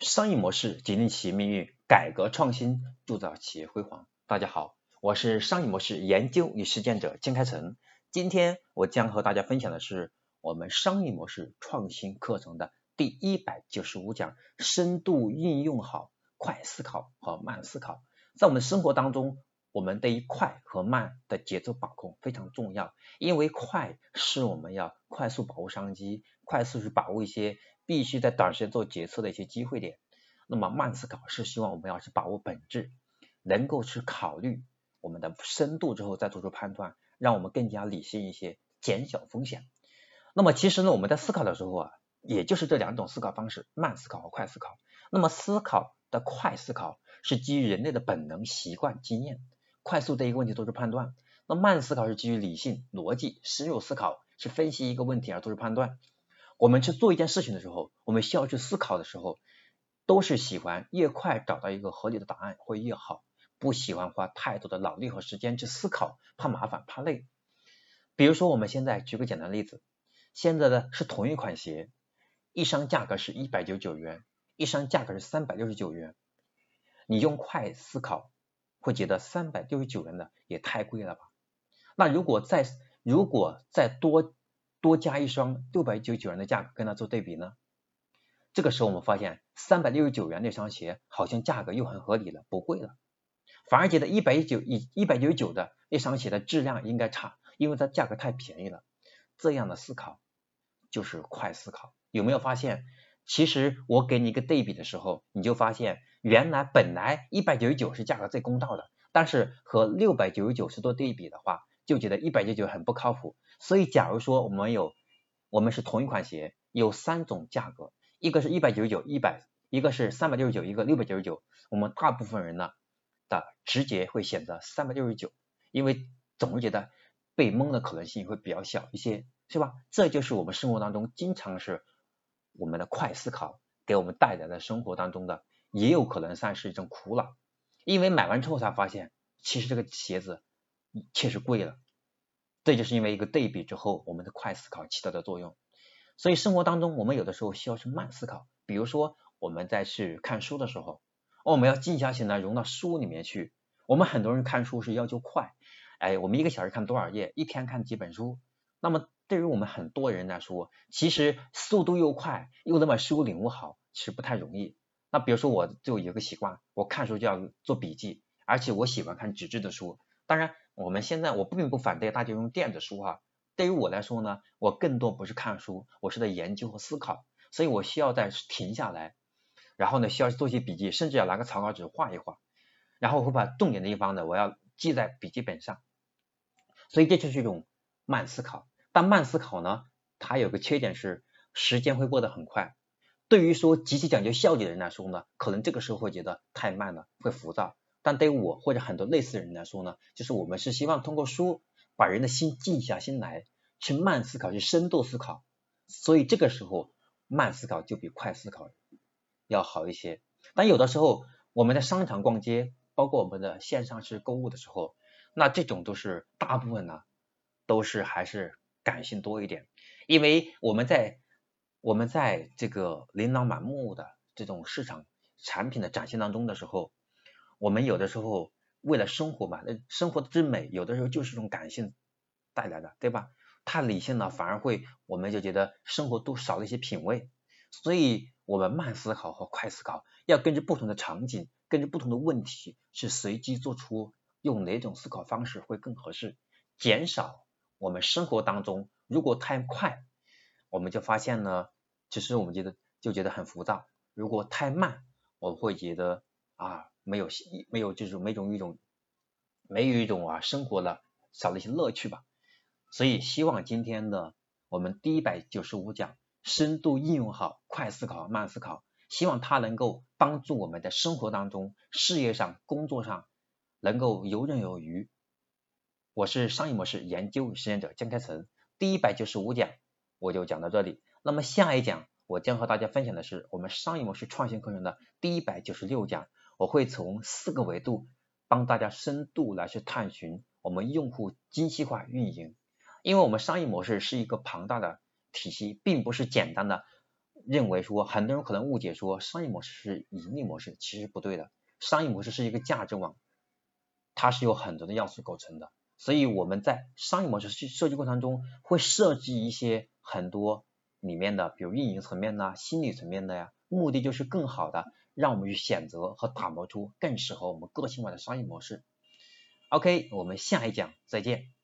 商业模式决定企业命运，改革创新铸造企业辉煌。大家好，我是商业模式研究与实践者金开成。今天我将和大家分享的是我们商业模式创新课程的第一百九十五讲：深度运用好快思考和慢思考。在我们生活当中，我们对于快和慢的节奏把控非常重要，因为快是我们要快速把握商机，快速去把握一些。必须在短时间做决策的一些机会点，那么慢思考是希望我们要去把握本质，能够去考虑我们的深度之后再做出判断，让我们更加理性一些，减小风险。那么其实呢，我们在思考的时候啊，也就是这两种思考方式，慢思考和快思考。那么思考的快思考是基于人类的本能、习惯、经验，快速对一个问题做出判断；那慢思考是基于理性、逻辑、深入思考，是分析一个问题而做出判断。我们去做一件事情的时候，我们需要去思考的时候，都是喜欢越快找到一个合理的答案会越好，不喜欢花太多的脑力和时间去思考，怕麻烦怕累。比如说，我们现在举个简单例子，现在的是同一款鞋，一双价格是一百九十九元，一双价格是三百六十九元，你用快思考会觉得三百六十九元的也太贵了吧？那如果再如果再多。多加一双六百九十九元的价格跟它做对比呢？这个时候我们发现三百六十九元那双鞋好像价格又很合理了，不贵了，反而觉得一百一九一一百九十九的那双鞋的质量应该差，因为它价格太便宜了。这样的思考就是快思考。有没有发现？其实我给你一个对比的时候，你就发现原来本来一百九十九是价格最公道的，但是和六百九十九是做对比的话。就觉得一百九十九很不靠谱，所以假如说我们有，我们是同一款鞋，有三种价格，一个是一百九十九，一百，一个是三百六十九，一个六百九十九，我们大部分人呢的直觉会选择三百六十九，因为总是觉得被蒙的可能性会比较小一些，是吧？这就是我们生活当中经常是我们的快思考给我们带来的生活当中的，也有可能算是一种苦恼，因为买完之后才发现，其实这个鞋子。确实贵了，这就是因为一个对比之后，我们的快思考起到的作用。所以生活当中，我们有的时候需要去慢思考。比如说我们在去看书的时候，我们要静下心来融到书里面去。我们很多人看书是要求快，哎，我们一个小时看多少页，一天看几本书。那么对于我们很多人来说，其实速度又快，又能把书领悟好，其实不太容易。那比如说我就有个习惯，我看书就要做笔记，而且我喜欢看纸质的书。当然。我们现在我并不反对大家用电子书哈，对于我来说呢，我更多不是看书，我是在研究和思考，所以我需要在停下来，然后呢需要做些笔记，甚至要拿个草稿纸画一画，然后我会把重点的地方呢我要记在笔记本上，所以这就是一种慢思考。但慢思考呢，它有个缺点是时间会过得很快，对于说极其讲究效率的人来说呢，可能这个时候会觉得太慢了，会浮躁。但对我或者很多类似人来说呢，就是我们是希望通过书把人的心静下心来，去慢思考，去深度思考。所以这个时候慢思考就比快思考要好一些。但有的时候我们在商场逛街，包括我们的线上去购物的时候，那这种都是大部分呢都是还是感性多一点，因为我们在我们在这个琳琅满目的这种市场产品的展现当中的时候。我们有的时候为了生活嘛，那生活之美有的时候就是一种感性带来的，对吧？太理性了反而会，我们就觉得生活都少了一些品味。所以，我们慢思考和快思考，要根据不同的场景，根据不同的问题，去随机做出用哪种思考方式会更合适，减少我们生活当中如果太快，我们就发现呢，其实我们觉得就觉得很浮躁；如果太慢，我们会觉得啊。没有没有这种没种一种没有一种啊生活的少了一些乐趣吧，所以希望今天的我们第一百九十五讲深度应用好快思考慢思考，希望它能够帮助我们在生活当中、事业上、工作上能够游刃有余。我是商业模式研究实践者江开成，第一百九十五讲我就讲到这里，那么下一讲我将和大家分享的是我们商业模式创新课程的第一百九十六讲。我会从四个维度帮大家深度来去探寻我们用户精细化运营，因为我们商业模式是一个庞大的体系，并不是简单的认为说，很多人可能误解说商业模式是盈利模式，其实不对的。商业模式是一个价值网，它是有很多的要素构成的。所以我们在商业模式设计过程中，会设计一些很多里面的，比如运营层面呐、心理层面的呀，目的就是更好的让我们去选择和打磨出更适合我们个性化的商业模式。OK，我们下一讲再见。